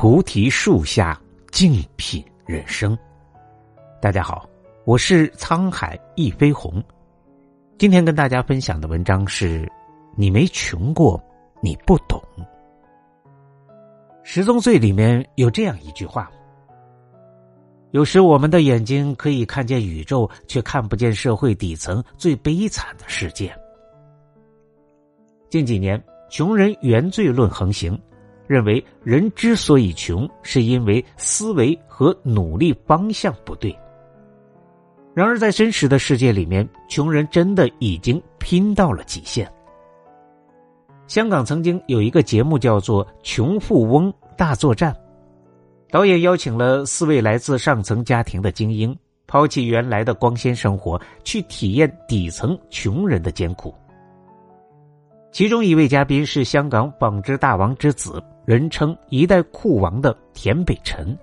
菩提树下静品人生。大家好，我是沧海一飞鸿。今天跟大家分享的文章是：你没穷过，你不懂。十宗罪里面有这样一句话：有时我们的眼睛可以看见宇宙，却看不见社会底层最悲惨的世界。近几年，穷人原罪论横行。认为人之所以穷，是因为思维和努力方向不对。然而，在真实的世界里面，穷人真的已经拼到了极限。香港曾经有一个节目叫做《穷富翁大作战》，导演邀请了四位来自上层家庭的精英，抛弃原来的光鲜生活，去体验底层穷人的艰苦。其中一位嘉宾是香港纺织大王之子。人称“一代酷王”的田北辰，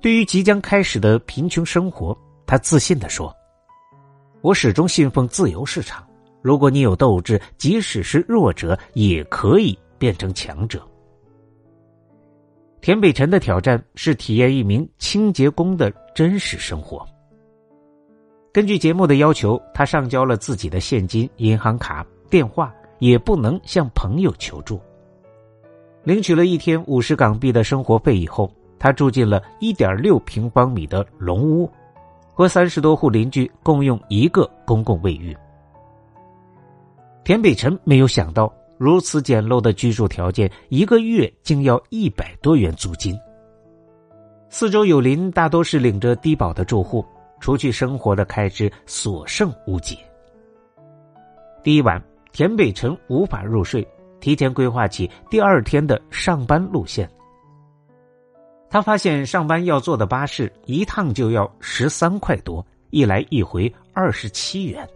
对于即将开始的贫穷生活，他自信的说：“我始终信奉自由市场。如果你有斗志，即使是弱者也可以变成强者。”田北辰的挑战是体验一名清洁工的真实生活。根据节目的要求，他上交了自己的现金、银行卡、电话，也不能向朋友求助。领取了一天五十港币的生活费以后，他住进了一点六平方米的龙屋，和三十多户邻居共用一个公共卫浴。田北辰没有想到，如此简陋的居住条件，一个月竟要一百多元租金。四周有邻大多是领着低保的住户，除去生活的开支，所剩无几。第一晚，田北辰无法入睡。提前规划起第二天的上班路线。他发现上班要坐的巴士一趟就要十三块多，一来一回二十七元，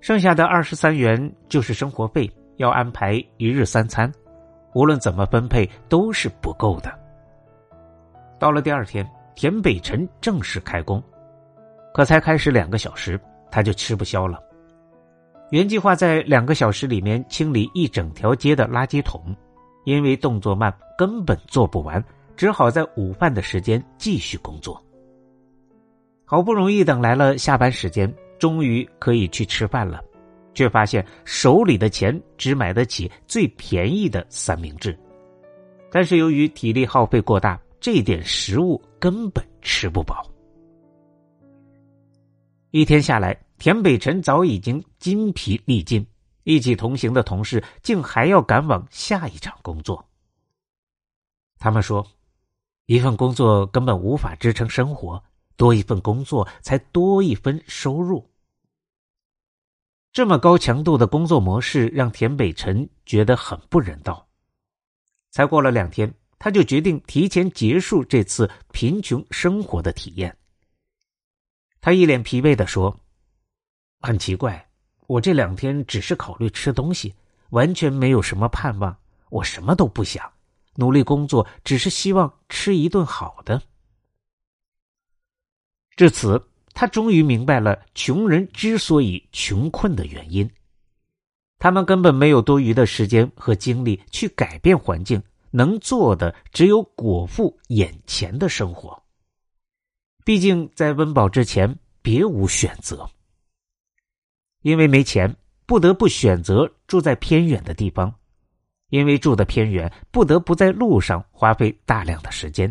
剩下的二十三元就是生活费，要安排一日三餐，无论怎么分配都是不够的。到了第二天，田北辰正式开工，可才开始两个小时，他就吃不消了。原计划在两个小时里面清理一整条街的垃圾桶，因为动作慢，根本做不完，只好在午饭的时间继续工作。好不容易等来了下班时间，终于可以去吃饭了，却发现手里的钱只买得起最便宜的三明治，但是由于体力耗费过大，这点食物根本吃不饱。一天下来。田北辰早已经筋疲力尽，一起同行的同事竟还要赶往下一场工作。他们说，一份工作根本无法支撑生活，多一份工作才多一分收入。这么高强度的工作模式让田北辰觉得很不人道。才过了两天，他就决定提前结束这次贫穷生活的体验。他一脸疲惫的说。很奇怪，我这两天只是考虑吃东西，完全没有什么盼望。我什么都不想，努力工作只是希望吃一顿好的。至此，他终于明白了穷人之所以穷困的原因：他们根本没有多余的时间和精力去改变环境，能做的只有果腹眼前的生活。毕竟，在温饱之前，别无选择。因为没钱，不得不选择住在偏远的地方；因为住的偏远，不得不在路上花费大量的时间；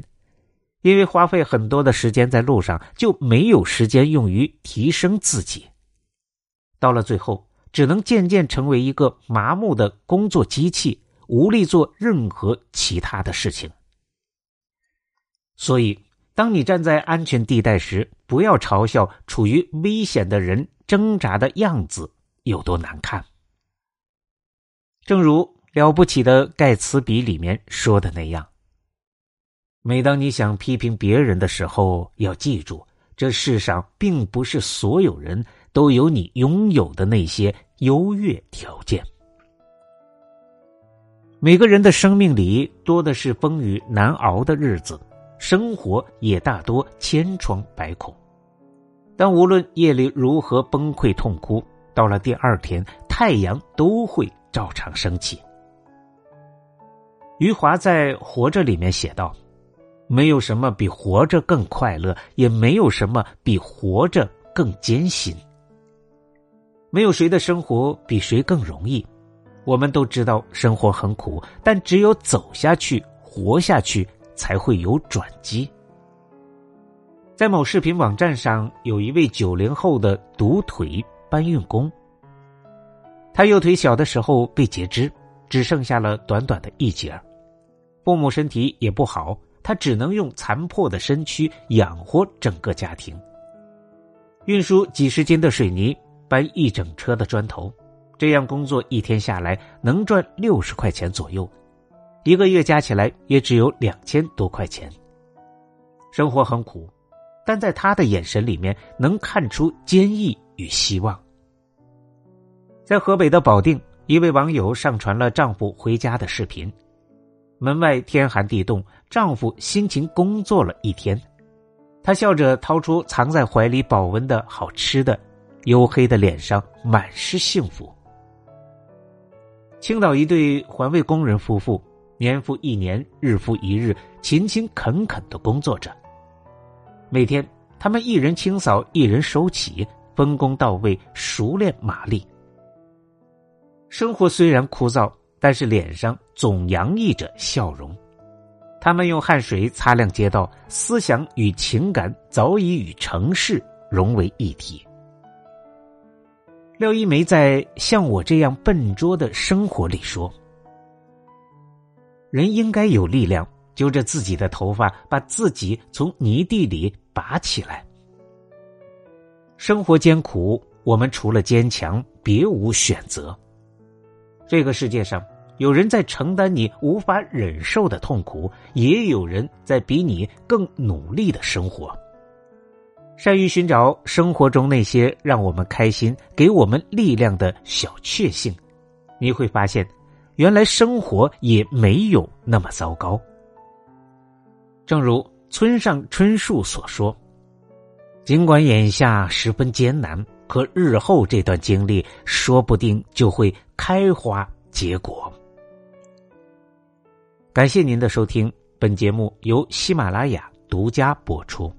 因为花费很多的时间在路上，就没有时间用于提升自己。到了最后，只能渐渐成为一个麻木的工作机器，无力做任何其他的事情。所以，当你站在安全地带时，不要嘲笑处于危险的人。挣扎的样子有多难看？正如《了不起的盖茨比》里面说的那样，每当你想批评别人的时候，要记住，这世上并不是所有人都有你拥有的那些优越条件。每个人的生命里多的是风雨难熬的日子，生活也大多千疮百孔。但无论夜里如何崩溃痛哭，到了第二天，太阳都会照常升起。余华在《活着》里面写道：“没有什么比活着更快乐，也没有什么比活着更艰辛。没有谁的生活比谁更容易。我们都知道生活很苦，但只有走下去、活下去，才会有转机。”在某视频网站上，有一位九零后的独腿搬运工。他右腿小的时候被截肢，只剩下了短短的一截儿父母身体也不好，他只能用残破的身躯养活整个家庭。运输几十斤的水泥，搬一整车的砖头，这样工作一天下来能赚六十块钱左右，一个月加起来也只有两千多块钱。生活很苦。但在他的眼神里面，能看出坚毅与希望。在河北的保定，一位网友上传了丈夫回家的视频。门外天寒地冻，丈夫辛勤工作了一天，他笑着掏出藏在怀里保温的好吃的，黝黑的脸上满是幸福。青岛一对环卫工人夫妇，年复一年，日复一日，勤勤恳恳的工作着。每天，他们一人清扫，一人收起，分工到位，熟练马力。生活虽然枯燥，但是脸上总洋溢着笑容。他们用汗水擦亮街道，思想与情感早已与城市融为一体。廖一梅在《像我这样笨拙的生活》里说：“人应该有力量。”揪着自己的头发，把自己从泥地里拔起来。生活艰苦，我们除了坚强，别无选择。这个世界上，有人在承担你无法忍受的痛苦，也有人在比你更努力的生活。善于寻找生活中那些让我们开心、给我们力量的小确幸，你会发现，原来生活也没有那么糟糕。正如村上春树所说：“尽管眼下十分艰难，可日后这段经历说不定就会开花结果。”感谢您的收听，本节目由喜马拉雅独家播出。